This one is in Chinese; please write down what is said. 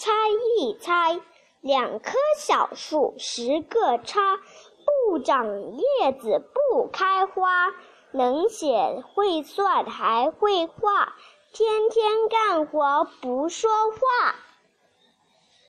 猜一猜两棵小树十个叉不长叶子不开花能写会算还会画天天干活不说话。